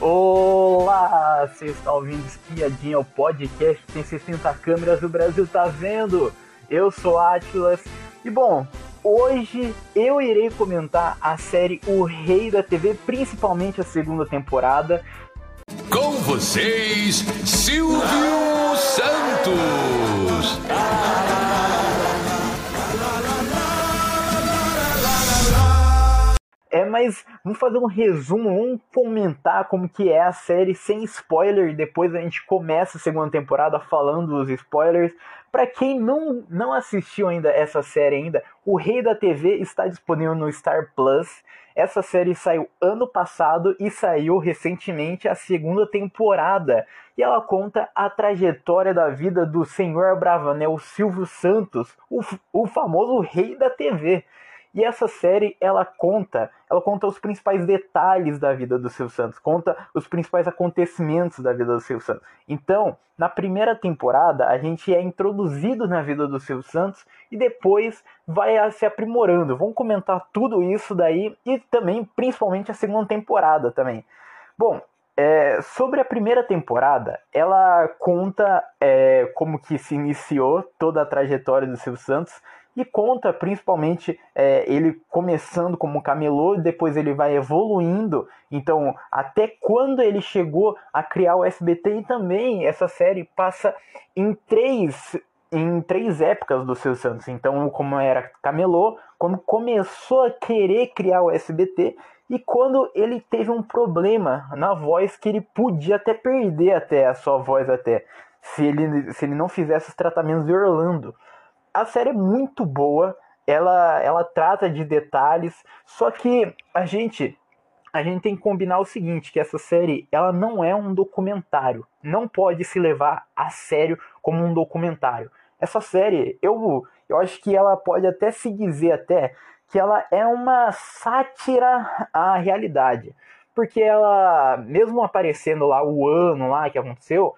Olá, você está ouvindo Espiadinha, o podcast que tem 60 câmeras, o Brasil tá vendo. Eu sou Atlas e bom, hoje eu irei comentar a série O Rei da TV, principalmente a segunda temporada. Com vocês, Silvio Santos. É, mas vamos fazer um resumo, vamos comentar como que é a série sem spoiler. Depois a gente começa a segunda temporada falando dos spoilers. Para quem não, não assistiu ainda essa série ainda, O Rei da TV está disponível no Star Plus. Essa série saiu ano passado e saiu recentemente a segunda temporada. E ela conta a trajetória da vida do senhor Bravanel Silvio Santos, o, o famoso rei da TV. E essa série, ela conta, ela conta os principais detalhes da vida do Silvio Santos, conta os principais acontecimentos da vida do Silvio Santos. Então, na primeira temporada, a gente é introduzido na vida do Silvio Santos e depois vai se aprimorando. Vamos comentar tudo isso daí e também, principalmente, a segunda temporada também. Bom, é, sobre a primeira temporada, ela conta é, como que se iniciou toda a trajetória do Silvio Santos e conta principalmente é, ele começando como camelô, depois ele vai evoluindo, então até quando ele chegou a criar o SBT e também essa série passa em três em três épocas do Silvio Santos. Então, como era camelô, quando começou a querer criar o SBT e quando ele teve um problema na voz que ele podia até perder até a sua voz até se ele, se ele não fizesse os tratamentos de Orlando a série é muito boa, ela, ela trata de detalhes, só que a gente a gente tem que combinar o seguinte, que essa série ela não é um documentário, não pode se levar a sério como um documentário. Essa série, eu, eu acho que ela pode até se dizer até que ela é uma sátira à realidade, porque ela, mesmo aparecendo lá o ano lá que aconteceu,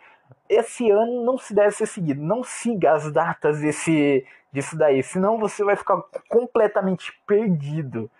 esse ano não se deve ser seguido. Não siga as datas desse, disso daí, senão você vai ficar completamente perdido.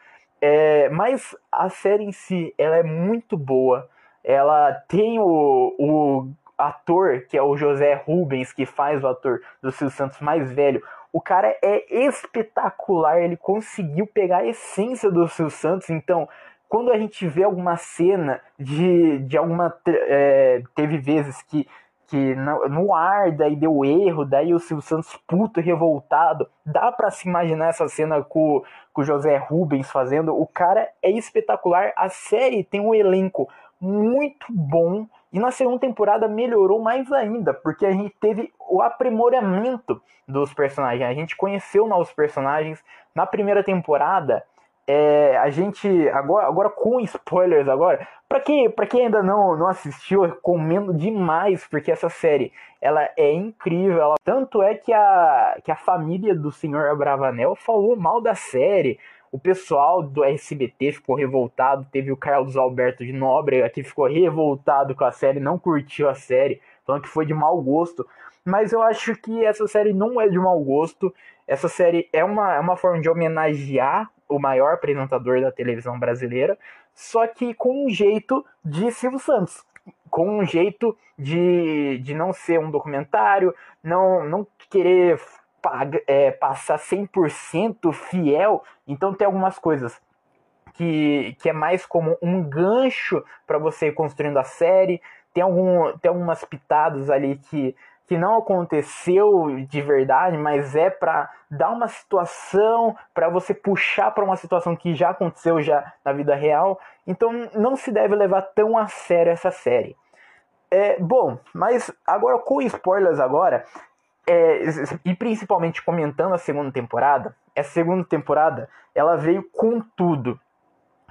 É, mas a série em si, ela é muito boa. Ela tem o, o ator, que é o José Rubens, que faz o ator do Silvio Santos mais velho. O cara é espetacular, ele conseguiu pegar a essência do Silvio Santos, então quando a gente vê alguma cena de, de alguma. É, teve vezes que que no ar, daí deu erro, daí o Silvio Santos puto revoltado. Dá para se imaginar essa cena com, com o José Rubens fazendo. O cara é espetacular. A série tem um elenco muito bom. E na segunda temporada melhorou mais ainda, porque a gente teve o aprimoramento dos personagens. A gente conheceu novos personagens. Na primeira temporada, é, a gente agora, agora com spoilers agora, para quem, pra quem ainda não, não assistiu, eu recomendo demais, porque essa série ela é incrível. Ela, tanto é que a, que a família do senhor Abravanel falou mal da série. O pessoal do SBT ficou revoltado. Teve o Carlos Alberto de Nóbrega que ficou revoltado com a série, não curtiu a série, falando que foi de mau gosto. Mas eu acho que essa série não é de mau gosto. Essa série é uma, é uma forma de homenagear o maior apresentador da televisão brasileira, só que com um jeito de Silvio Santos, com um jeito de, de não ser um documentário, não, não querer paga, é, passar 100% fiel, então tem algumas coisas que, que é mais como um gancho para você ir construindo a série, tem, algum, tem algumas pitadas ali que que não aconteceu de verdade, mas é para dar uma situação, para você puxar para uma situação que já aconteceu já na vida real. Então não se deve levar tão a sério essa série. É, bom, mas agora com spoilers agora, é, e principalmente comentando a segunda temporada, essa segunda temporada ela veio com tudo.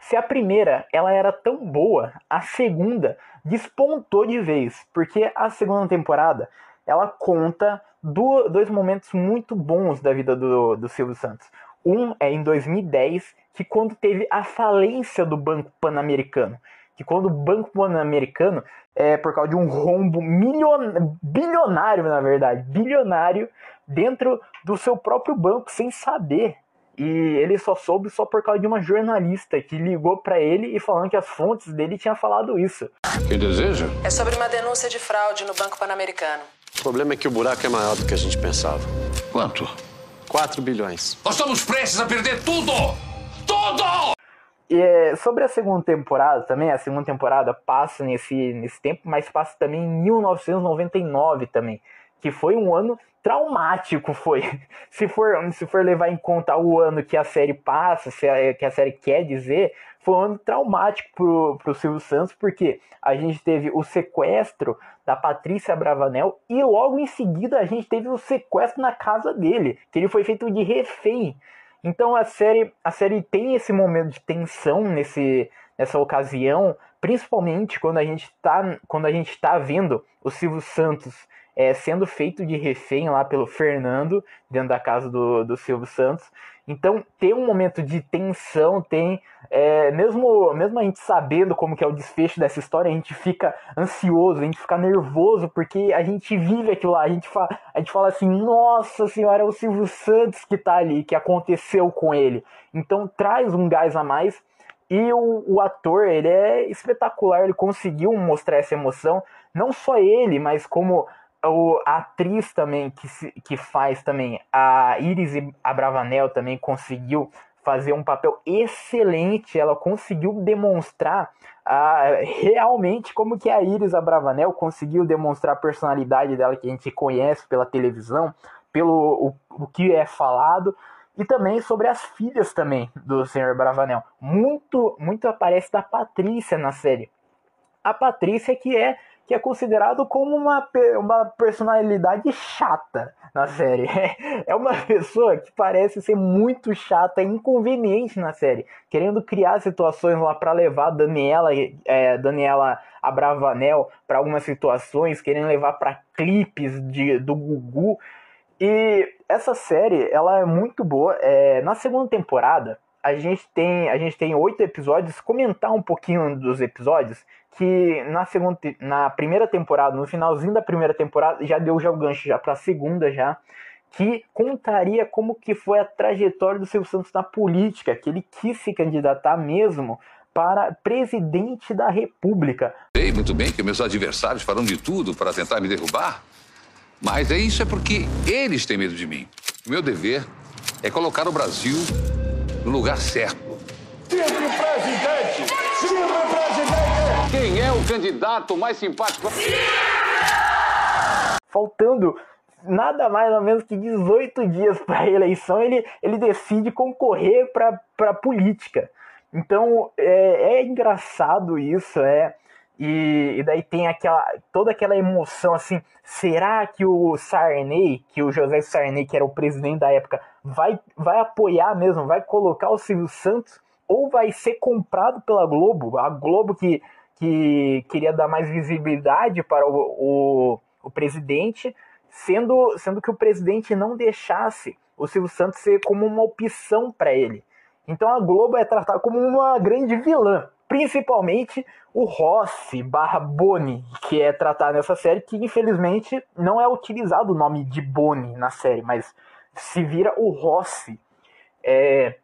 Se a primeira ela era tão boa, a segunda despontou de vez, porque a segunda temporada ela conta do, dois momentos muito bons da vida do, do Silvio Santos. Um é em 2010, que quando teve a falência do Banco Pan-Americano. Que quando o Banco Pan-Americano, é, por causa de um rombo milion... bilionário, na verdade, bilionário, dentro do seu próprio banco, sem saber. E ele só soube só por causa de uma jornalista que ligou para ele e falando que as fontes dele tinham falado isso. Que deseja? É sobre uma denúncia de fraude no Banco Pan-Americano. O problema é que o buraco é maior do que a gente pensava. Quanto? 4 bilhões. Nós estamos prestes a perder tudo! Tudo! E é, sobre a segunda temporada também, a segunda temporada passa nesse, nesse tempo, mas passa também em 1999 também, que foi um ano traumático, foi. Se for, se for levar em conta o ano que a série passa, se a, que a série quer dizer, foi um ano traumático pro, pro Silvio Santos, porque a gente teve o sequestro da Patrícia Bravanel e logo em seguida a gente teve o sequestro na casa dele, que ele foi feito de refém. Então a série, a série tem esse momento de tensão nesse, nessa ocasião, principalmente quando a gente está quando a gente tá vendo o Silvio Santos é, sendo feito de refém lá pelo Fernando dentro da casa do, do Silvio Santos. Então tem um momento de tensão, tem é, mesmo mesmo a gente sabendo como que é o desfecho dessa história, a gente fica ansioso, a gente fica nervoso porque a gente vive aquilo lá, a gente fala, a gente fala assim, nossa senhora, é o Silvio Santos que tá ali, que aconteceu com ele. Então traz um gás a mais e o, o ator, ele é espetacular, ele conseguiu mostrar essa emoção, não só ele, mas como o, a atriz também que, se, que faz também, a Iris Abravanel também conseguiu fazer um papel excelente, ela conseguiu demonstrar uh, realmente como que a Iris Abravanel conseguiu demonstrar a personalidade dela que a gente conhece pela televisão, pelo o, o que é falado, e também sobre as filhas também do Senhor Bravanel. Muito, muito aparece da Patrícia na série. A Patrícia que é que é considerado como uma, uma personalidade chata na série. É uma pessoa que parece ser muito chata e inconveniente na série, querendo criar situações lá para levar Daniela, é, Daniela Abravanel para algumas situações, querendo levar para clipes de, do Gugu. E essa série, ela é muito boa. É, na segunda temporada, a gente tem a gente tem oito episódios. Comentar um pouquinho dos episódios que na segunda, na primeira temporada, no finalzinho da primeira temporada, já deu já o gancho já para a segunda já, que contaria como que foi a trajetória do Silvio Santos na política, que ele quis se candidatar mesmo para presidente da República. Sei muito bem que meus adversários farão de tudo para tentar me derrubar, mas é isso é porque eles têm medo de mim. O meu dever é colocar o Brasil no lugar certo. Sempre presidente! Sempre presidente! Quem é o candidato mais simpático? Faltando nada mais ou menos que 18 dias para a eleição, ele, ele decide concorrer para a política. Então é, é engraçado isso, é. E, e, daí tem aquela toda aquela emoção assim, será que o Sarney, que o José Sarney, que era o presidente da época, vai, vai apoiar mesmo, vai colocar o Silvio Santos ou vai ser comprado pela Globo? A Globo que, que queria dar mais visibilidade para o, o, o presidente, sendo, sendo que o presidente não deixasse o Silvio Santos ser como uma opção para ele. Então a Globo é tratada como uma grande vilã principalmente o Rossi barra Boni, que é tratado nessa série, que infelizmente não é utilizado o nome de Boni na série, mas se vira o Rossi. É,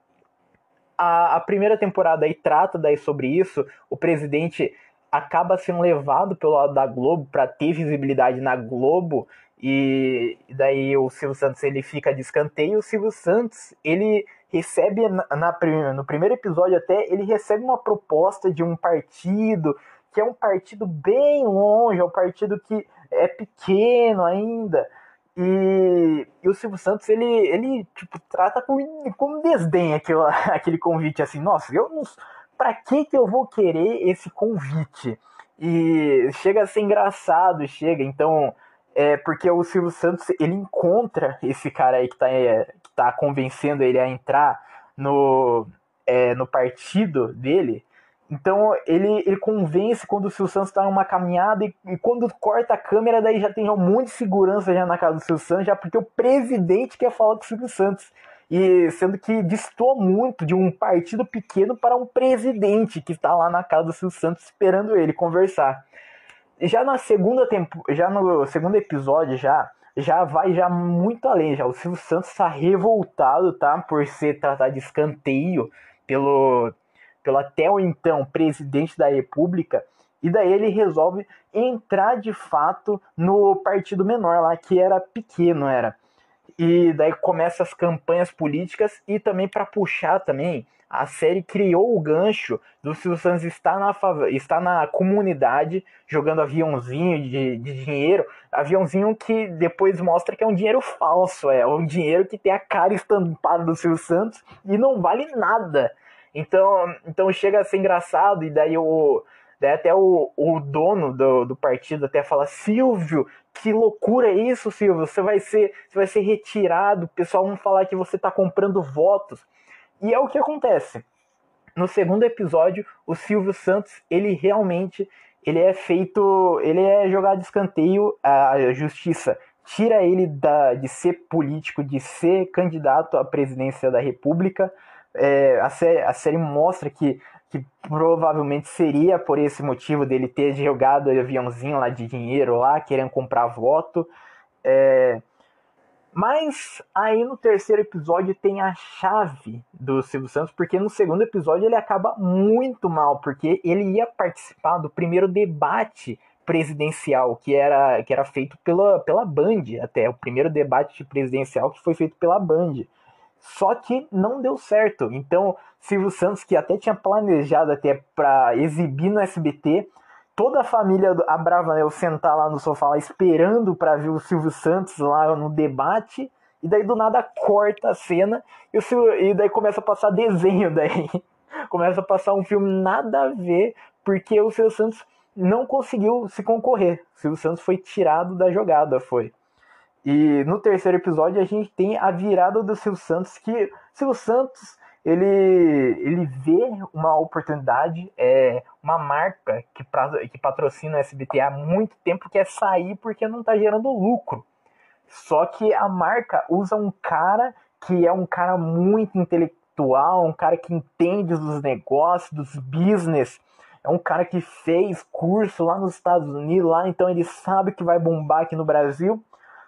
a, a, primeira temporada aí trata daí sobre isso, o presidente acaba sendo levado pelo lado da Globo para ter visibilidade na Globo e daí o Silvio Santos ele fica de escanteio, o Silvio Santos ele recebe na, na, no primeiro episódio até ele recebe uma proposta de um partido que é um partido bem longe, é um partido que é pequeno ainda. E, e o Silvio Santos ele, ele tipo, trata com, com desdém aquele, aquele convite assim, nossa, eu não. Pra que, que eu vou querer esse convite? E chega a ser engraçado, chega. Então, é porque o Silvio Santos ele encontra esse cara aí que tá, é, que tá convencendo ele a entrar no, é, no partido dele. Então ele, ele convence quando o Silvio Santos está numa caminhada e, e, quando corta a câmera, daí já tem um monte de segurança já na casa do Silvio Santos, já porque o presidente quer falar com o Silvio Santos. E sendo que distou muito de um partido pequeno para um presidente que está lá na casa do Silvio Santos esperando ele conversar já na segunda tempo, já no segundo episódio já já vai já muito além. Já. O Silvio Santos está revoltado, tá? Por ser tratado de escanteio pelo, pelo até o então presidente da República. E daí ele resolve entrar de fato no partido menor lá, que era pequeno, era. E daí começa as campanhas políticas e também para puxar também a série criou o gancho do Silvio Santos estar na, estar na comunidade jogando aviãozinho de, de dinheiro, aviãozinho que depois mostra que é um dinheiro falso, é um dinheiro que tem a cara estampada do Silvio Santos e não vale nada. Então, então chega a ser engraçado e daí o daí até o, o dono do, do partido até fala Silvio, que loucura é isso, Silvio? Você vai ser, você vai ser retirado, o pessoal vai falar que você está comprando votos. E é o que acontece. No segundo episódio, o Silvio Santos, ele realmente ele é feito, ele é jogado de escanteio, a justiça tira ele da, de ser político, de ser candidato à presidência da República. É, a, série, a série mostra que, que provavelmente seria por esse motivo dele ter jogado aviãozinho lá de dinheiro lá, querendo comprar voto. É, mas aí no terceiro episódio tem a chave do Silvio Santos, porque no segundo episódio ele acaba muito mal, porque ele ia participar do primeiro debate presidencial que era, que era feito pela, pela Band, até o primeiro debate presidencial que foi feito pela Band. Só que não deu certo. Então, Silvio Santos, que até tinha planejado até para exibir no SBT, toda a família Abravanel sentar lá no sofá lá, esperando para ver o Silvio Santos lá no debate. E daí do nada corta a cena e, o Silvio, e daí começa a passar desenho daí. começa a passar um filme nada a ver, porque o Silvio Santos não conseguiu se concorrer. O Silvio Santos foi tirado da jogada, foi. E no terceiro episódio a gente tem a virada do Silvio Santos, que Silvio Santos ele, ele vê uma oportunidade, é uma marca que, pra, que patrocina o SBT há muito tempo quer sair porque não está gerando lucro. Só que a marca usa um cara que é um cara muito intelectual, um cara que entende dos negócios, dos business. É um cara que fez curso lá nos Estados Unidos, lá então ele sabe que vai bombar aqui no Brasil.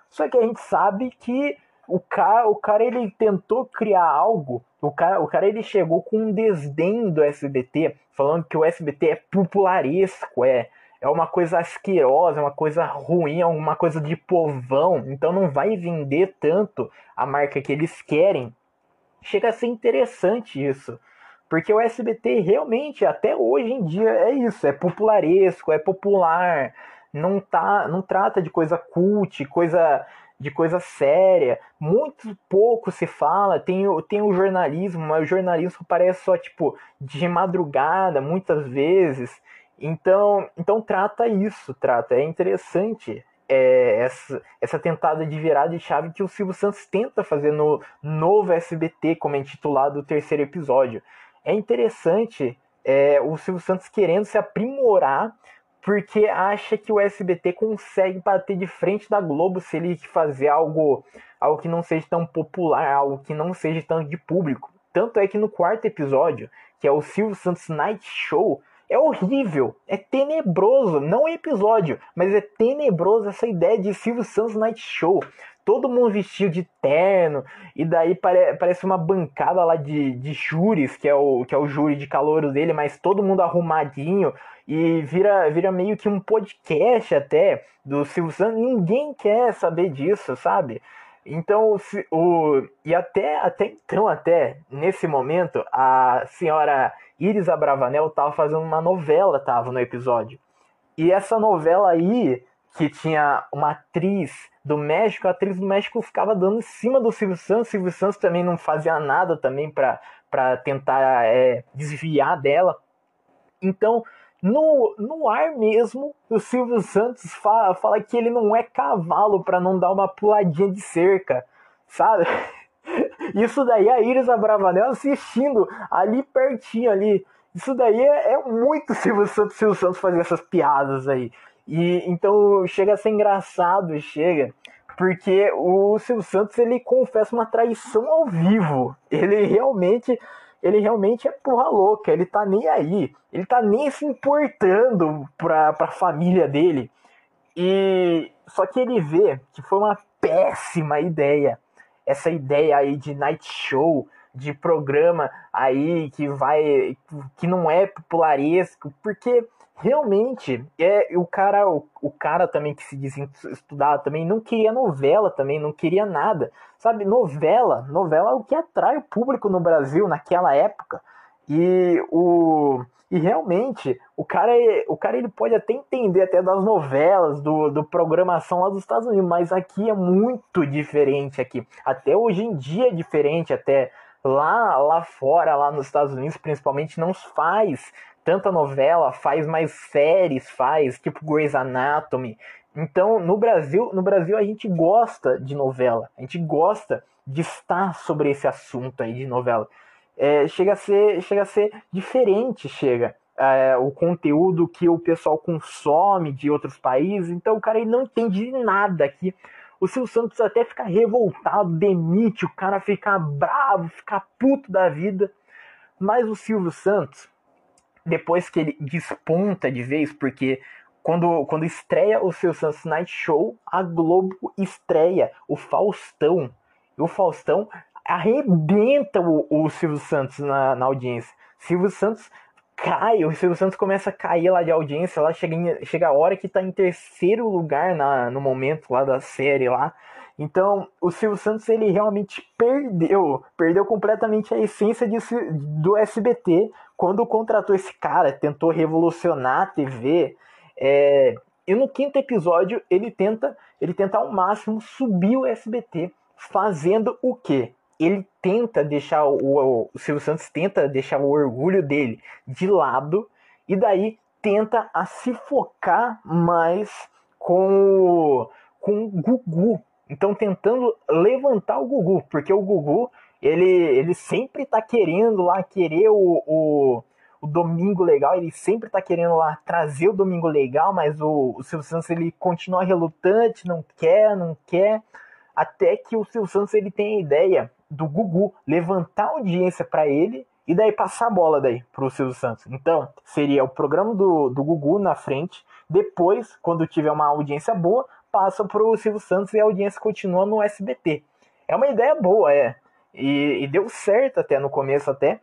Só que a gente sabe que o cara, o cara ele tentou criar algo. O cara, o cara ele chegou com um desdém do SBT, falando que o SBT é popularesco, é é uma coisa asquerosa, é uma coisa ruim, é uma coisa de povão, então não vai vender tanto a marca que eles querem. Chega a ser interessante isso. Porque o SBT realmente, até hoje em dia, é isso, é popularesco, é popular, não tá, não trata de coisa cult, coisa de coisa séria. Muito pouco se fala, tem, o, tem o jornalismo, mas o jornalismo parece só tipo de madrugada, muitas vezes. Então, então trata isso, trata. É interessante é, essa, essa tentada de virada de chave que o Silvio Santos tenta fazer no novo SBT, como é intitulado o terceiro episódio. É interessante é, o Silvio Santos querendo se aprimorar porque acha que o SBT consegue bater de frente da Globo se ele fazer algo, algo que não seja tão popular, algo que não seja tão de público. Tanto é que no quarto episódio, que é o Silvio Santos Night Show, é horrível, é tenebroso, não é episódio, mas é tenebroso essa ideia de Silvio Santos Night Show. Todo mundo vestido de terno, e daí pare, parece uma bancada lá de, de júris, que é, o, que é o júri de calor dele, mas todo mundo arrumadinho, e vira, vira meio que um podcast até do Silvio Santos. Ninguém quer saber disso, sabe? Então, o, e até, até então, até nesse momento, a senhora Iris Abravanel estava fazendo uma novela, tava no episódio. E essa novela aí, que tinha uma atriz do México, a atriz do México ficava dando em cima do Silvio Santos, o Silvio Santos também não fazia nada também para tentar é, desviar dela. Então, no, no ar mesmo, o Silvio Santos fala, fala que ele não é cavalo para não dar uma puladinha de cerca, sabe? Isso daí a Iris Abravanel assistindo ali pertinho ali. Isso daí é, é muito Silvio Santos, Silvio Santos fazer essas piadas aí. E então chega a ser engraçado, chega, porque o Silvio Santos ele confessa uma traição ao vivo. Ele realmente ele realmente é porra louca, ele tá nem aí, ele tá nem se importando pra, pra família dele. E só que ele vê que foi uma péssima ideia. Essa ideia aí de night show, de programa aí que vai que não é popularesco, porque realmente é o cara o, o cara também que se diz estudar também não queria novela também, não queria nada. Sabe, novela, novela é o que atrai o público no Brasil naquela época. E o e realmente, o cara, o cara ele pode até entender até das novelas, do, do programação lá dos Estados Unidos, mas aqui é muito diferente aqui. Até hoje em dia é diferente, até lá, lá fora, lá nos Estados Unidos, principalmente, não faz tanta novela, faz mais séries, faz, tipo Grey's Anatomy. Então, no Brasil, no Brasil a gente gosta de novela, a gente gosta de estar sobre esse assunto aí de novela é, chega, a ser, chega a ser diferente, chega. É, o conteúdo que o pessoal consome de outros países, então o cara ele não entende nada aqui. O Silvio Santos até fica revoltado, demite, o cara fica bravo, fica puto da vida. Mas o Silvio Santos, depois que ele desponta de vez, porque quando, quando estreia o Silvio Santos Night Show, a Globo estreia o Faustão. E o Faustão arrebenta o, o Silvio Santos na, na audiência. Silvio Santos cai, o Silvio Santos começa a cair lá de audiência, lá chega, chega a hora que tá em terceiro lugar na, no momento lá da série lá. Então, o Silvio Santos ele realmente perdeu, perdeu completamente a essência de, do SBT quando contratou esse cara, tentou revolucionar a TV. É, e no quinto episódio ele tenta, ele tenta ao máximo subir o SBT, fazendo o quê? ele tenta deixar o, o Silvio Santos tenta deixar o orgulho dele de lado e daí tenta a se focar mais com com o Gugu. Então tentando levantar o Gugu, porque o Gugu ele, ele sempre tá querendo lá querer o, o, o domingo legal, ele sempre tá querendo lá trazer o domingo legal, mas o, o Silvio Santos ele continua relutante, não quer, não quer, até que o Silvio Santos ele tem a ideia do Gugu levantar audiência para ele e daí passar a bola daí pro Silvio Santos. Então, seria o programa do, do Gugu na frente, depois, quando tiver uma audiência boa, passa pro Silvio Santos e a audiência continua no SBT. É uma ideia boa, é. E, e deu certo até no começo até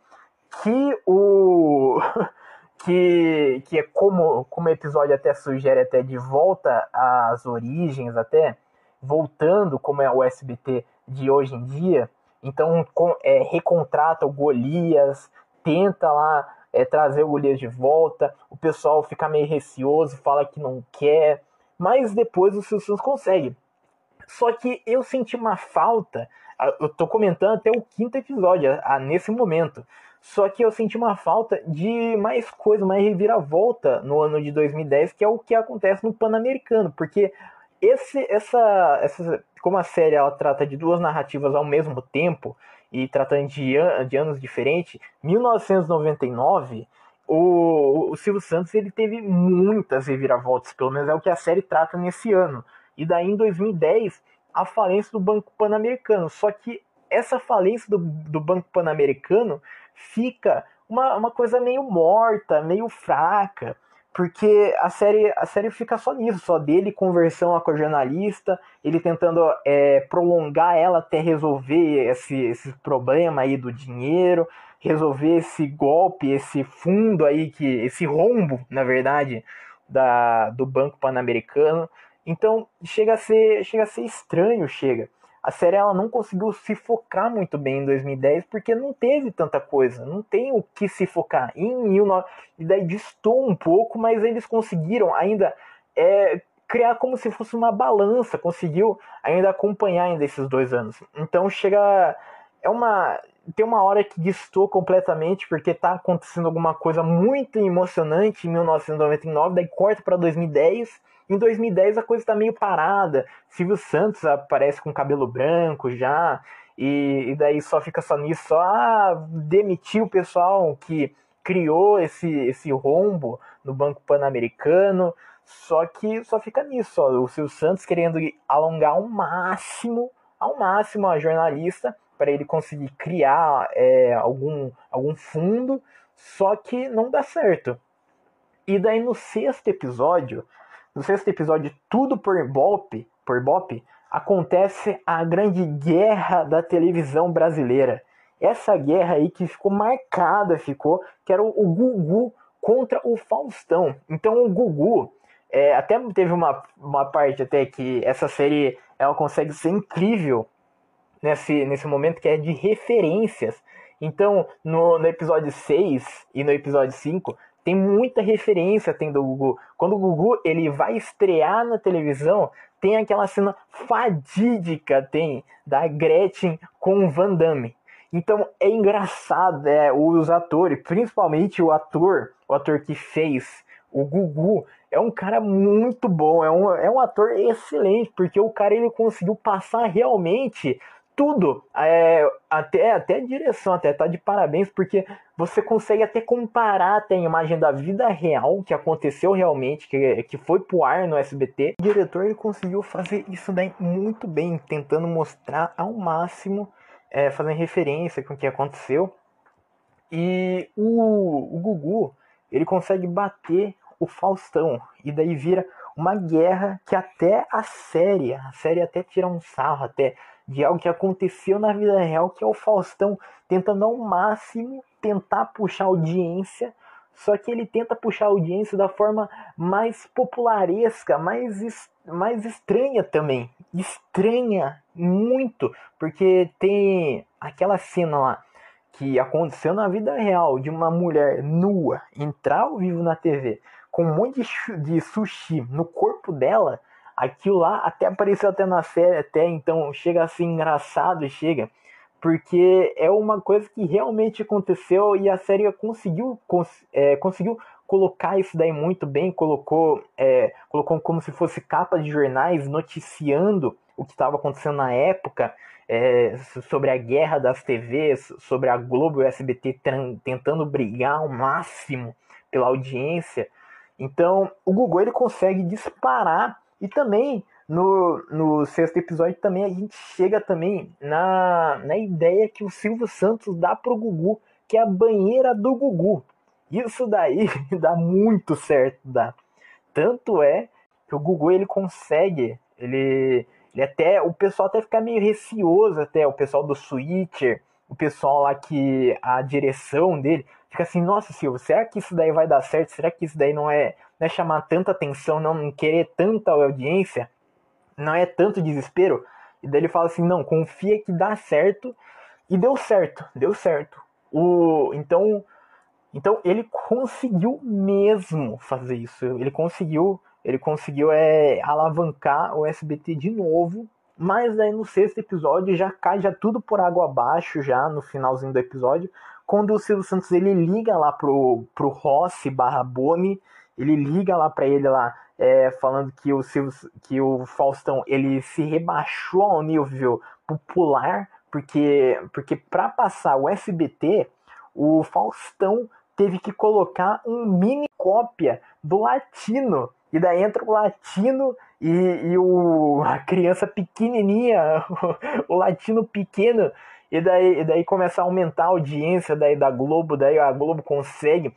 que o que, que é como como o episódio até sugere até de volta às origens até voltando como é o SBT de hoje em dia então é, recontrata o Golias, tenta lá é, trazer o Golias de volta, o pessoal fica meio receoso, fala que não quer, mas depois o Silvio consegue. Só que eu senti uma falta, eu tô comentando até o quinto episódio, nesse momento. Só que eu senti uma falta de mais coisa, mais reviravolta no ano de 2010, que é o que acontece no Pan-Americano, porque esse, essa, essa, como a série ela trata de duas narrativas ao mesmo tempo e tratando de, de anos diferentes, 1999 o, o Silvio Santos ele teve muitas reviravoltas, pelo menos é o que a série trata nesse ano. E daí em 2010 a falência do Banco Pan-Americano. Só que essa falência do, do Banco Pan-Americano fica uma, uma coisa meio morta, meio fraca porque a série, a série fica só nisso, só dele conversando com a jornalista, ele tentando é, prolongar ela até resolver esse, esse problema aí do dinheiro, resolver esse golpe, esse fundo aí, que esse rombo, na verdade, da, do Banco Pan-Americano. Então chega a ser, chega a ser estranho, chega a série ela não conseguiu se focar muito bem em 2010 porque não teve tanta coisa, não tem o que se focar. Em 19... E daí distou um pouco, mas eles conseguiram ainda é, criar como se fosse uma balança, conseguiu ainda acompanhar ainda esses dois anos. Então chega. É uma. Tem uma hora que distou completamente porque tá acontecendo alguma coisa muito emocionante em 1999, daí corta para 2010 em 2010 a coisa está meio parada. Silvio Santos aparece com cabelo branco já. E, e, daí só fica só nisso, só ah, demitir o pessoal que criou esse, esse rombo no Banco Pan-Americano. Só que só fica nisso, ó, o Silvio Santos querendo alongar ao máximo, ao máximo a jornalista para ele conseguir criar é, algum, algum fundo, só que não dá certo. E daí no sexto episódio, no sexto episódio, tudo por Bop, por Bop, acontece a grande guerra da televisão brasileira. Essa guerra aí que ficou marcada, ficou, que era o, o Gugu contra o Faustão. Então o Gugu, é, até teve uma, uma parte até que essa série ela consegue ser incrível nesse, nesse momento que é de referências. Então, no, no episódio 6 e no episódio 5, tem muita referência tem do Gugu. Quando o Gugu ele vai estrear na televisão, tem aquela cena fadídica tem da Gretchen com o Van Damme. Então é engraçado, é, os atores, principalmente o ator, o ator que fez o Gugu, é um cara muito bom, é um, é um ator excelente, porque o cara ele conseguiu passar realmente tudo, é, até, até a direção, até tá de parabéns, porque você consegue até comparar até a imagem da vida real, que aconteceu realmente, que, que foi pro ar no SBT. O diretor ele conseguiu fazer isso daí muito bem, tentando mostrar ao máximo, é, fazendo referência com o que aconteceu. E o, o Gugu, ele consegue bater o Faustão, e daí vira uma guerra que até a série, a série até tira um sarro, até de algo que aconteceu na vida real, que é o Faustão tentando ao máximo tentar puxar audiência, só que ele tenta puxar audiência da forma mais popularesca, mais, mais estranha também. Estranha muito, porque tem aquela cena lá que aconteceu na vida real de uma mulher nua entrar ao vivo na TV com um monte de sushi no corpo dela Aquilo lá até apareceu até na série, até então chega assim engraçado, chega, porque é uma coisa que realmente aconteceu e a série conseguiu, cons é, conseguiu colocar isso daí muito bem, colocou, é, colocou como se fosse capa de jornais noticiando o que estava acontecendo na época, é, sobre a guerra das TVs, sobre a Globo e o SBT tentando brigar ao máximo pela audiência. Então, o Google ele consegue disparar e também no, no sexto episódio também a gente chega também na, na ideia que o Silvio Santos dá pro Gugu, que é a banheira do Gugu. Isso daí dá muito certo, dá. Tanto é que o Gugu ele consegue, ele, ele até o pessoal até fica meio receoso até o pessoal do Switcher, o pessoal lá que a direção dele fica assim, nossa Silvio, será que isso daí vai dar certo? Será que isso daí não é não é chamar tanta atenção, não querer tanta audiência, não é tanto desespero. E daí ele fala assim: não, confia que dá certo. E deu certo, deu certo. O, então, então ele conseguiu mesmo fazer isso. Ele conseguiu, ele conseguiu é, alavancar o SBT de novo. Mas daí no sexto episódio já cai já tudo por água abaixo, já no finalzinho do episódio. Quando o Silvio Santos ele liga lá pro, pro Rossi barra Boni ele liga lá para ele lá, é, falando que o, Silvio, que o Faustão ele se rebaixou ao nível popular, porque porque para passar o SBT, o Faustão teve que colocar um mini cópia do latino. E daí entra o latino e, e o, a criança pequenininha, o, latino pequeno, e daí, e daí começa a aumentar a audiência daí da Globo, daí a Globo consegue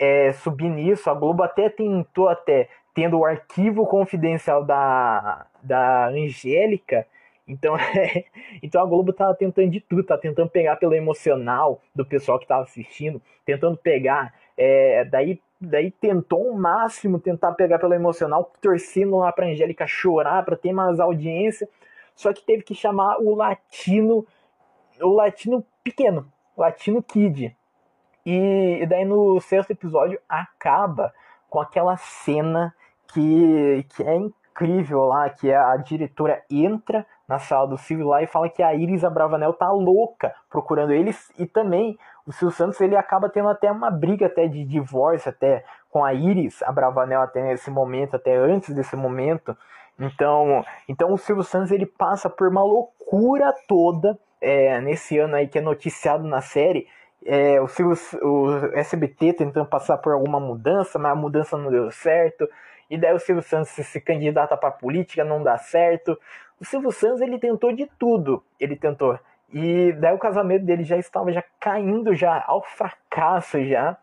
é, subir nisso. A Globo até tentou, até tendo o arquivo confidencial da, da Angélica. Então, é, então a Globo tava tentando de tudo, tá tentando pegar pelo emocional do pessoal que tava assistindo, tentando pegar, é, daí, daí tentou o máximo tentar pegar pelo emocional, torcendo lá pra Angélica chorar, para ter mais audiência, só que teve que chamar o latino, o latino pequeno, latino kid, e, daí no sexto episódio acaba com aquela cena que, que é incrível lá, que a diretora entra na sala do Silvio lá e fala que a Iris Abravanel tá louca procurando eles e também o Silvio Santos ele acaba tendo até uma briga até de divórcio até com a Iris Abravanel até nesse momento, até antes desse momento. Então, então o Silvio Santos ele passa por uma loucura toda é, nesse ano aí que é noticiado na série é, o, Silvio, o SBT tentando passar por alguma mudança, mas a mudança não deu certo. E daí o Silvio Santos se candidata para política, não dá certo. O Silvio Santos ele tentou de tudo, ele tentou. E daí o casamento dele já estava já caindo já ao fracasso já.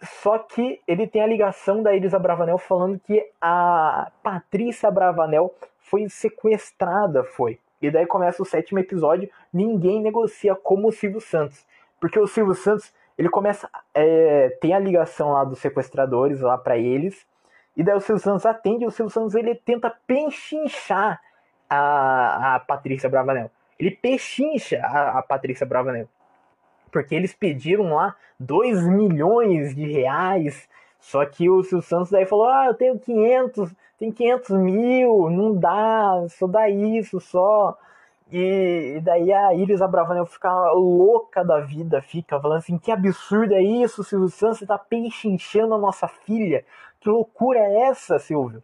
Só que ele tem a ligação da Iris Bravanel falando que a Patrícia Bravanel foi sequestrada, foi. E daí começa o sétimo episódio, ninguém negocia como o Silvio Santos. Porque o Silvio Santos, ele começa. É, tem a ligação lá dos sequestradores lá para eles. E daí o Silvio Santos atende, e o Silvio Santos ele tenta pechinchar a, a Patrícia Bravanel. Ele pechincha a, a Patrícia Bravanel. Porque eles pediram lá 2 milhões de reais. Só que o Silvio Santos daí falou: Ah, eu tenho 500, tem 500 mil, não dá, só dá isso só. E, daí a Iris Abravanel fica louca da vida, fica falando assim: Que absurdo é isso, Silvio Santos, você tá pechinchando a nossa filha. Que loucura é essa, Silvio?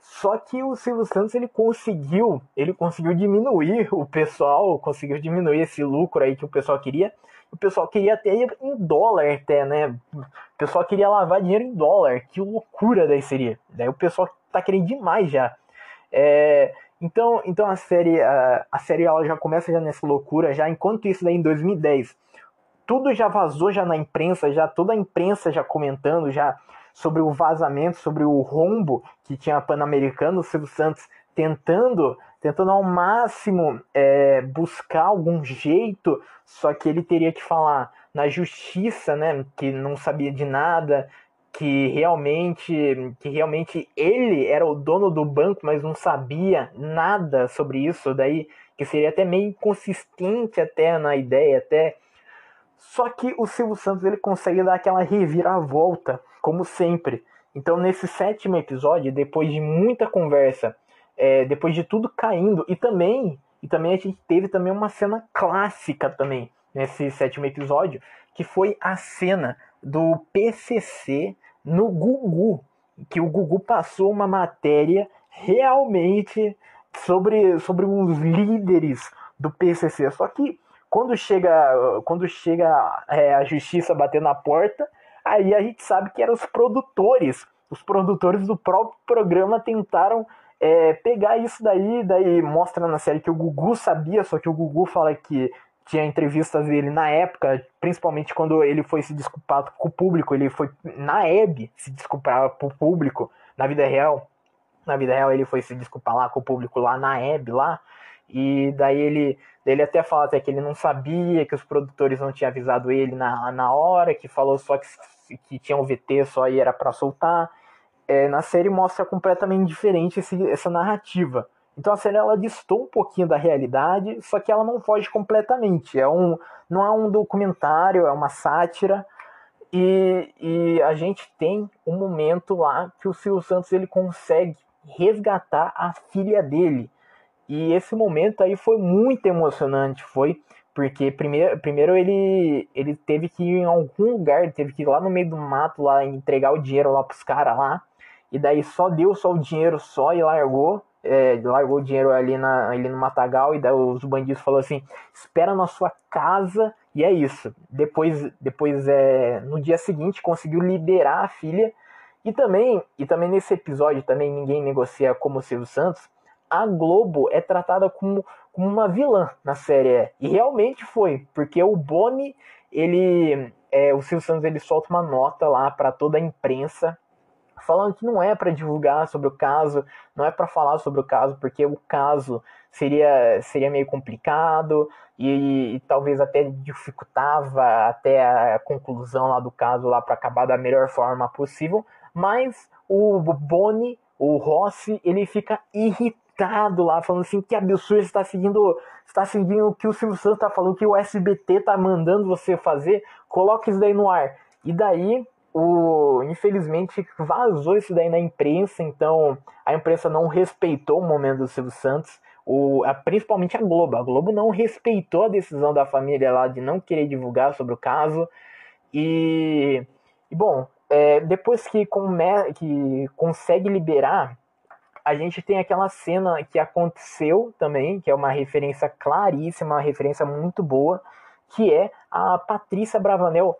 Só que o Silvio Santos ele conseguiu, ele conseguiu diminuir o pessoal, conseguiu diminuir esse lucro aí que o pessoal queria. O pessoal queria até em dólar até, né? O pessoal queria lavar dinheiro em dólar. Que loucura daí seria. Daí o pessoal tá querendo demais já. É, então, então a série, a, a série ela já começa já nessa loucura já. Enquanto isso daí em 2010, tudo já vazou já na imprensa, já toda a imprensa já comentando já sobre o vazamento, sobre o rombo que tinha a Pan-Americano, o Silvio Santos tentando, tentando ao máximo é, buscar algum jeito, só que ele teria que falar na justiça, né, que não sabia de nada, que realmente, que realmente ele era o dono do banco, mas não sabia nada sobre isso, daí que seria até meio inconsistente até na ideia, até só que o Silvio Santos ele consegue dar aquela reviravolta como sempre. Então, nesse sétimo episódio, depois de muita conversa, é, depois de tudo caindo, e também, e também a gente teve também uma cena clássica também nesse sétimo episódio, que foi a cena do PCC no Gugu, que o Gugu passou uma matéria realmente sobre, sobre uns líderes do PCC. Só que quando chega, quando chega é, a justiça bater na porta, Aí a gente sabe que eram os produtores. Os produtores do próprio programa tentaram é, pegar isso daí, daí mostra na série que o Gugu sabia, só que o Gugu fala que tinha entrevistas dele na época, principalmente quando ele foi se desculpar com o público, ele foi na Hebe se desculpar com o público, na vida real. Na vida real ele foi se desculpar lá com o público lá na Hebe lá, e daí ele, ele até fala até que ele não sabia, que os produtores não tinham avisado ele na, na hora, que falou só que que tinha um VT só e era para soltar. É, na série mostra completamente diferente esse, essa narrativa. Então a série ela distou um pouquinho da realidade, só que ela não foge completamente. É um, não é um documentário, é uma sátira. E, e a gente tem um momento lá que o Silvio Santos ele consegue resgatar a filha dele. E esse momento aí foi muito emocionante. Foi porque primeiro, primeiro ele, ele teve que ir em algum lugar, teve que ir lá no meio do mato, lá entregar o dinheiro lá pros caras lá. E daí só deu só o dinheiro só e largou. É, largou o dinheiro ali, na, ali no matagal e os bandidos falaram assim, espera na sua casa e é isso. Depois, depois é, no dia seguinte conseguiu liberar a filha e também, e também nesse episódio também ninguém negocia como o Silvio Santos, a Globo é tratada como, como uma vilã na série. E realmente foi, porque o Boni, ele. É, o Silvio Santos ele solta uma nota lá para toda a imprensa falando que não é para divulgar sobre o caso, não é para falar sobre o caso, porque o caso seria, seria meio complicado e, e talvez até dificultava até a conclusão lá do caso lá para acabar da melhor forma possível, mas o Boni, o Rossi, ele fica irritado lá, falando assim, que absurdo, está seguindo, está seguindo o que o Silvio Santos está falando, que o SBT tá mandando você fazer, coloque isso daí no ar. E daí, o, infelizmente, vazou isso daí na imprensa, então a imprensa não respeitou o momento do Silvio Santos, o, a, principalmente a Globo. A Globo não respeitou a decisão da família lá de não querer divulgar sobre o caso. E, e bom, é, depois que, come, que consegue liberar a gente tem aquela cena que aconteceu também, que é uma referência claríssima, uma referência muito boa, que é a Patrícia Bravanel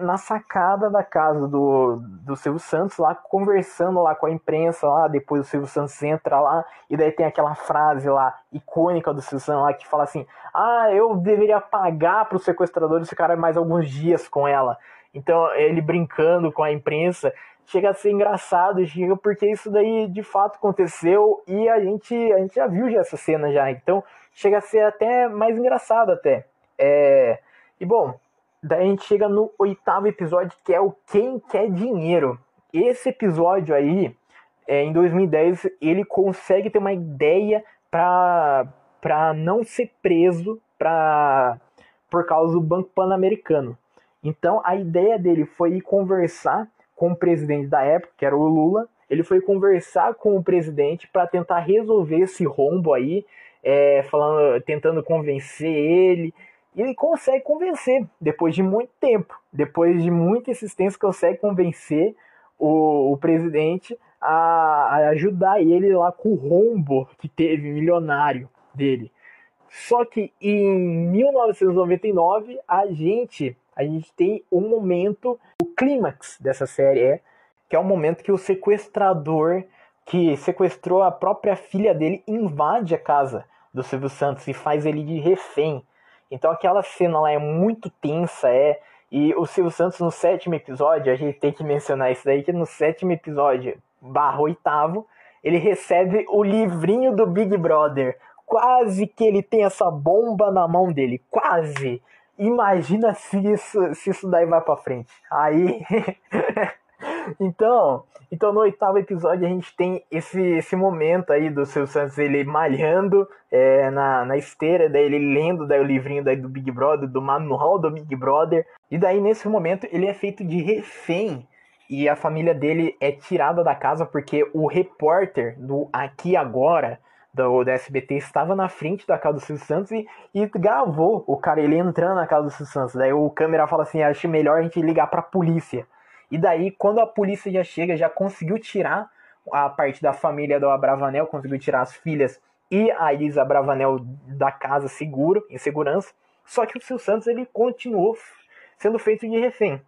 na sacada da casa do, do Silvio Santos, lá conversando lá com a imprensa, lá depois o Silvio Santos entra lá, e daí tem aquela frase lá, icônica do Silvio Santos lá, que fala assim, ah, eu deveria pagar para os sequestradores ficarem mais alguns dias com ela. Então, ele brincando com a imprensa, chega a ser engraçado, chega porque isso daí de fato aconteceu e a gente, a gente já viu já essa cena já. Então, chega a ser até mais engraçado até. É... E bom, daí a gente chega no oitavo episódio, que é o Quem Quer Dinheiro. Esse episódio aí, é, em 2010, ele consegue ter uma ideia para não ser preso pra, por causa do Banco Pan-Americano. Então a ideia dele foi ir conversar com o presidente da época, que era o Lula. Ele foi conversar com o presidente para tentar resolver esse rombo aí, é, falando, tentando convencer ele. E ele consegue convencer, depois de muito tempo, depois de muita insistência, consegue convencer o, o presidente a, a ajudar ele lá com o rombo que teve milionário dele. Só que em 1999 a gente a gente tem um momento, o clímax dessa série é que é o momento que o sequestrador que sequestrou a própria filha dele invade a casa do Silvio Santos e faz ele de refém. Então aquela cena lá é muito tensa, é e o Silvio Santos no sétimo episódio, a gente tem que mencionar isso daí, que no sétimo episódio, barra oitavo, ele recebe o livrinho do Big Brother. Quase que ele tem essa bomba na mão dele. Quase. Imagina se isso, se isso daí vai pra frente. Aí. então, então, no oitavo episódio, a gente tem esse, esse momento aí do Silvio Santos ele malhando é, na, na esteira, daí ele lendo daí, o livrinho daí do Big Brother, do manual do Big Brother. E daí, nesse momento, ele é feito de refém. E a família dele é tirada da casa porque o repórter do Aqui Agora do, do SBT estava na frente da casa do Silvio Santos e, e gravou o cara ele entrando na casa do Silvio Santos. Daí o câmera fala assim: acho melhor a gente ligar pra polícia. E daí, quando a polícia já chega, já conseguiu tirar a parte da família do Abravanel, conseguiu tirar as filhas e a Elisa Abravanel da casa seguro, em segurança. Só que o Silvio Santos ele continuou sendo feito de refém.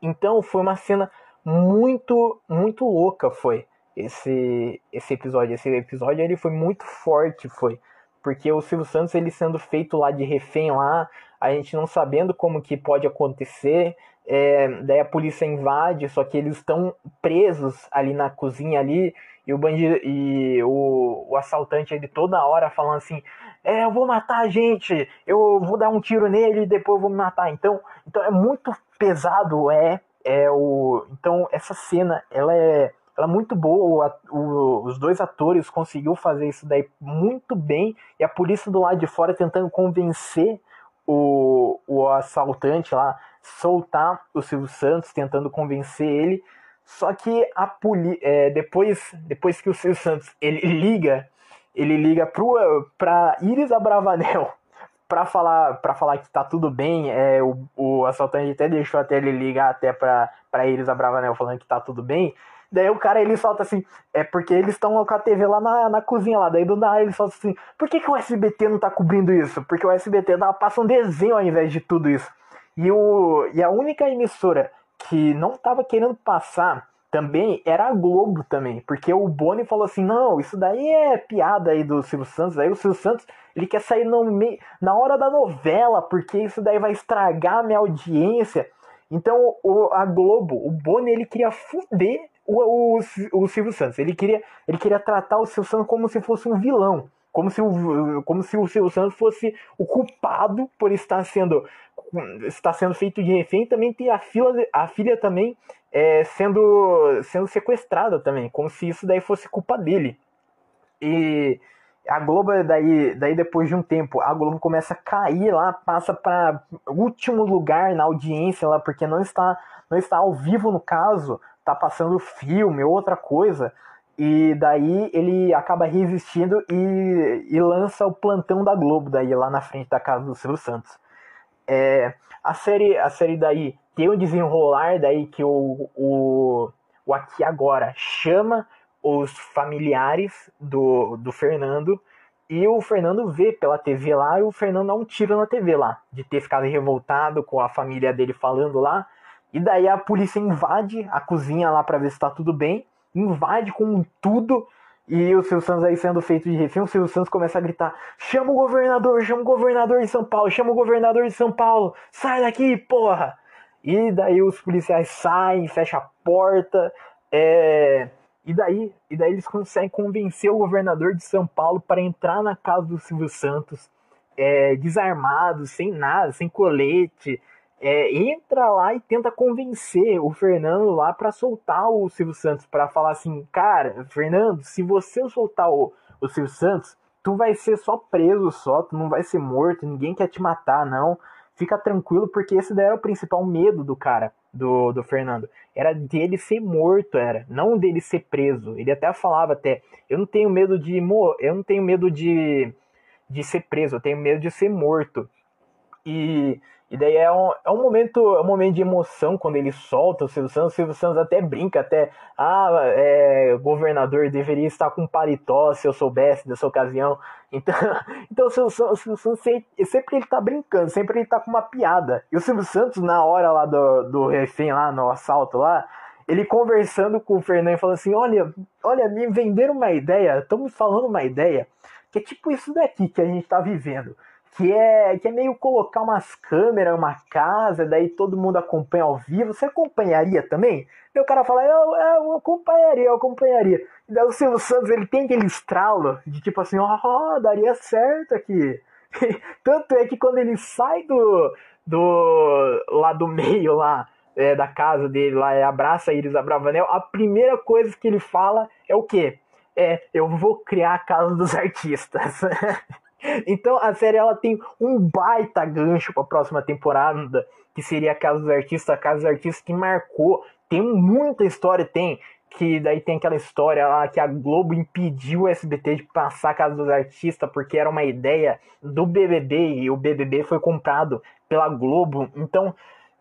Então foi uma cena muito, muito louca, foi esse esse episódio. Esse episódio ele foi muito forte, foi. Porque o Silvio Santos ele sendo feito lá de refém lá, a gente não sabendo como que pode acontecer, é, daí a polícia invade, só que eles estão presos ali na cozinha ali, e o bandido e o, o assaltante ele toda hora falando assim, é, eu vou matar a gente, eu vou dar um tiro nele e depois eu vou me matar. Então, então é muito pesado, é, é o, então essa cena, ela é ela é muito boa, o, o, os dois atores conseguiu fazer isso daí muito bem, e a polícia do lado de fora tentando convencer o, o assaltante lá, soltar o Silvio Santos, tentando convencer ele, só que a poli é, depois, depois que o Silvio Santos ele liga, ele liga pro, pra Iris Abravanel para falar para falar que tá tudo bem, é, o, o assaltante até deixou até ele ligar até pra Iris Abravanel falando que tá tudo bem, Daí o cara ele solta assim, é porque eles estão com a TV lá na, na cozinha lá. Daí do nada ele solta assim, por que, que o SBT não tá cobrindo isso? Porque o SBT dá, passa um desenho ao invés de tudo isso. E, o, e a única emissora que não tava querendo passar também era a Globo também, porque o Boni falou assim, não, isso daí é piada aí do Silvio Santos, aí o Silvio Santos, ele quer sair no meio, na hora da novela, porque isso daí vai estragar a minha audiência, então o, a Globo, o Boni, ele queria fuder o, o, o Silvio Santos. Ele queria, ele queria tratar o Silvio Santos como se fosse um vilão. Como se, o, como se o Silvio Santos fosse o culpado por estar sendo, estar sendo feito de refém. Também tem a, filha, a filha também é, sendo, sendo sequestrada também. Como se isso daí fosse culpa dele. E a Globo, daí, daí depois de um tempo, a Globo começa a cair lá, passa para último lugar na audiência lá, porque não está, não está ao vivo no caso, tá passando filme, outra coisa, e daí ele acaba resistindo e, e lança o plantão da Globo daí lá na frente da casa do Silvio Santos. É, a série a série daí tem um desenrolar daí que o, o, o aqui agora chama os familiares do, do Fernando e o Fernando vê pela TV lá e o Fernando dá um tiro na TV lá, de ter ficado revoltado com a família dele falando lá e daí a polícia invade a cozinha lá para ver se tá tudo bem, invade com tudo. E o Silvio Santos aí sendo feito de refém, o Silvio Santos começa a gritar: chama o governador, chama o governador de São Paulo, chama o governador de São Paulo, sai daqui, porra! E daí os policiais saem, fecham a porta, é, e daí, e daí eles conseguem convencer o governador de São Paulo para entrar na casa do Silvio Santos, é, desarmado, sem nada, sem colete. É, entra lá e tenta convencer o Fernando lá para soltar o Silvio Santos, para falar assim, cara, Fernando, se você soltar o, o Silvio Santos, tu vai ser só preso só, tu não vai ser morto, ninguém quer te matar, não. Fica tranquilo, porque esse daí era o principal medo do cara, do, do Fernando. Era dele ser morto, era, não dele ser preso. Ele até falava até, eu não tenho medo de eu não tenho medo de, de ser preso, eu tenho medo de ser morto. E e daí é um, é um momento é um momento de emoção quando ele solta o Silvio Santos. O Silvio Santos até brinca, até, ah, é, governador deveria estar com paletó se eu soubesse dessa ocasião. Então, então o Silvio Santos, Silvio Santos sempre, sempre ele tá brincando, sempre ele tá com uma piada. E o Silvio Santos, na hora lá do, do refém, lá no assalto lá, ele conversando com o Fernando falando assim: olha, olha, me venderam uma ideia, estão me falando uma ideia, que é tipo isso daqui que a gente tá vivendo que é, que é meio colocar umas câmeras, uma casa, daí todo mundo acompanha ao vivo. Você acompanharia também? E o cara fala, eu, eu acompanharia, eu acompanharia. E daí o Silvio Santos, ele tem aquele estralo de tipo assim, ó, oh, daria certo aqui. Tanto é que quando ele sai do, do lá do meio lá, é, da casa dele lá, e abraça a Iris Abravanel, a primeira coisa que ele fala é o quê? É, eu vou criar a casa dos artistas. Então a série ela tem um baita gancho para a próxima temporada, que seria a Casa dos Artistas, a Casa dos Artistas que marcou, tem muita história, tem que daí tem aquela história lá que a Globo impediu o SBT de passar a Casa dos Artistas porque era uma ideia do BBB e o BBB foi comprado pela Globo. Então,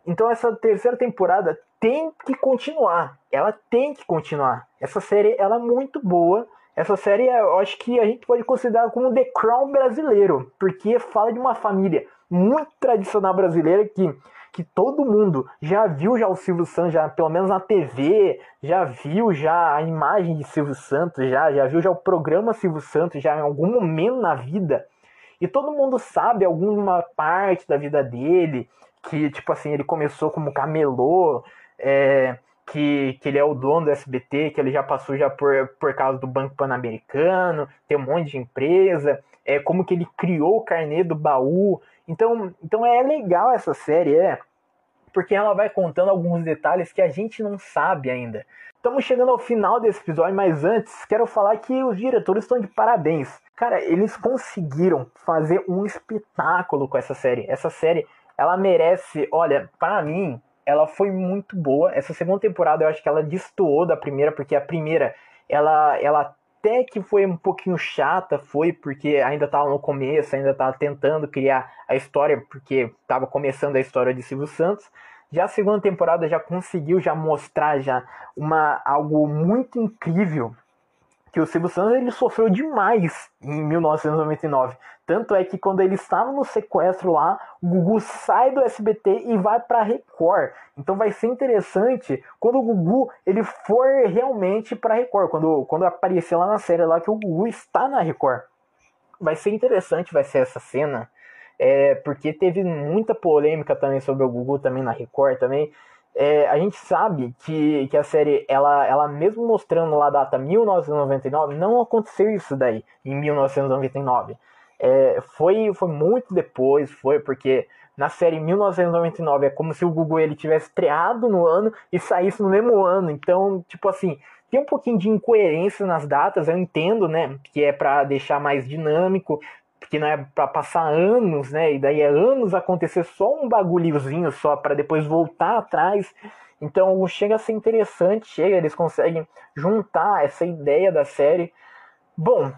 então essa terceira temporada tem que continuar. Ela tem que continuar. Essa série ela é muito boa. Essa série eu acho que a gente pode considerar como The Crown brasileiro, porque fala de uma família muito tradicional brasileira que, que todo mundo já viu já o Silvio Santos, já, pelo menos na TV, já viu já a imagem de Silvio Santos, já, já viu já o programa Silvio Santos já em algum momento na vida. E todo mundo sabe alguma parte da vida dele, que tipo assim, ele começou como camelô, é, que, que ele é o dono do SBT, que ele já passou já por, por causa do Banco Pan-Americano, tem um monte de empresa, é como que ele criou o carnê do baú. Então, então é legal essa série, é, porque ela vai contando alguns detalhes que a gente não sabe ainda. Estamos chegando ao final desse episódio, mas antes quero falar que os diretores estão de parabéns. Cara, eles conseguiram fazer um espetáculo com essa série. Essa série, ela merece, olha, para mim, ela foi muito boa. Essa segunda temporada eu acho que ela destoou da primeira, porque a primeira, ela, ela até que foi um pouquinho chata, foi porque ainda estava no começo, ainda estava tentando criar a história, porque estava começando a história de Silvio Santos. Já a segunda temporada já conseguiu já mostrar já uma algo muito incrível que o Silvio Santos ele sofreu demais em 1999. Tanto é que quando ele estava no sequestro lá, o Gugu sai do SBT e vai para Record. Então vai ser interessante quando o Gugu ele for realmente para Record, quando, quando aparecer lá na série lá que o Gugu está na Record. Vai ser interessante, vai ser essa cena, é, porque teve muita polêmica também sobre o Gugu também na Record também é, a gente sabe que, que a série, ela, ela mesmo mostrando lá a data 1999, não aconteceu isso daí, em 1999. É, foi, foi muito depois, foi porque na série 1999 é como se o Google ele tivesse estreado no ano e saísse no mesmo ano. Então, tipo assim, tem um pouquinho de incoerência nas datas, eu entendo, né? Que é para deixar mais dinâmico, que não é para passar anos, né? E daí é anos acontecer só um bagulhozinho só para depois voltar atrás. Então chega a ser interessante, chega, eles conseguem juntar essa ideia da série. Bom,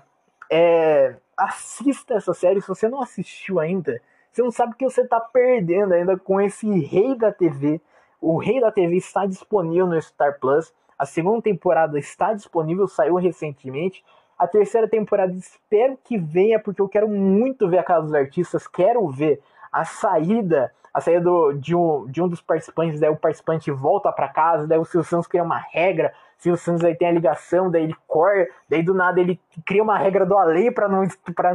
é, assista essa série se você não assistiu ainda. Você não sabe o que você está perdendo ainda com esse rei da TV. O Rei da TV está disponível no Star Plus. A segunda temporada está disponível, saiu recentemente. A terceira temporada espero que venha, porque eu quero muito ver a Casa dos Artistas, quero ver a saída, a saída do, de, um, de um dos participantes, daí o participante volta para casa, daí o Silvio Santos cria uma regra, o Silvio Santos aí tem a ligação, daí ele corre, daí do nada ele cria uma regra do além para não,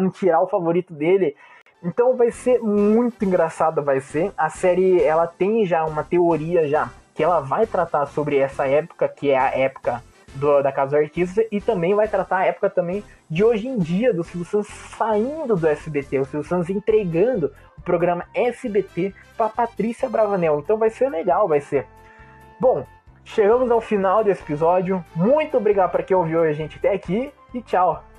não tirar o favorito dele. Então vai ser muito engraçado, vai ser. A série, ela tem já uma teoria já que ela vai tratar sobre essa época, que é a época do, da Casa do Artista, e também vai tratar a época também de hoje em dia, do Silvio Santos saindo do SBT, o Silvio Santos entregando o programa SBT para Patrícia Bravanel. Então vai ser legal, vai ser. Bom, chegamos ao final desse episódio. Muito obrigado para quem ouviu a gente até aqui e tchau.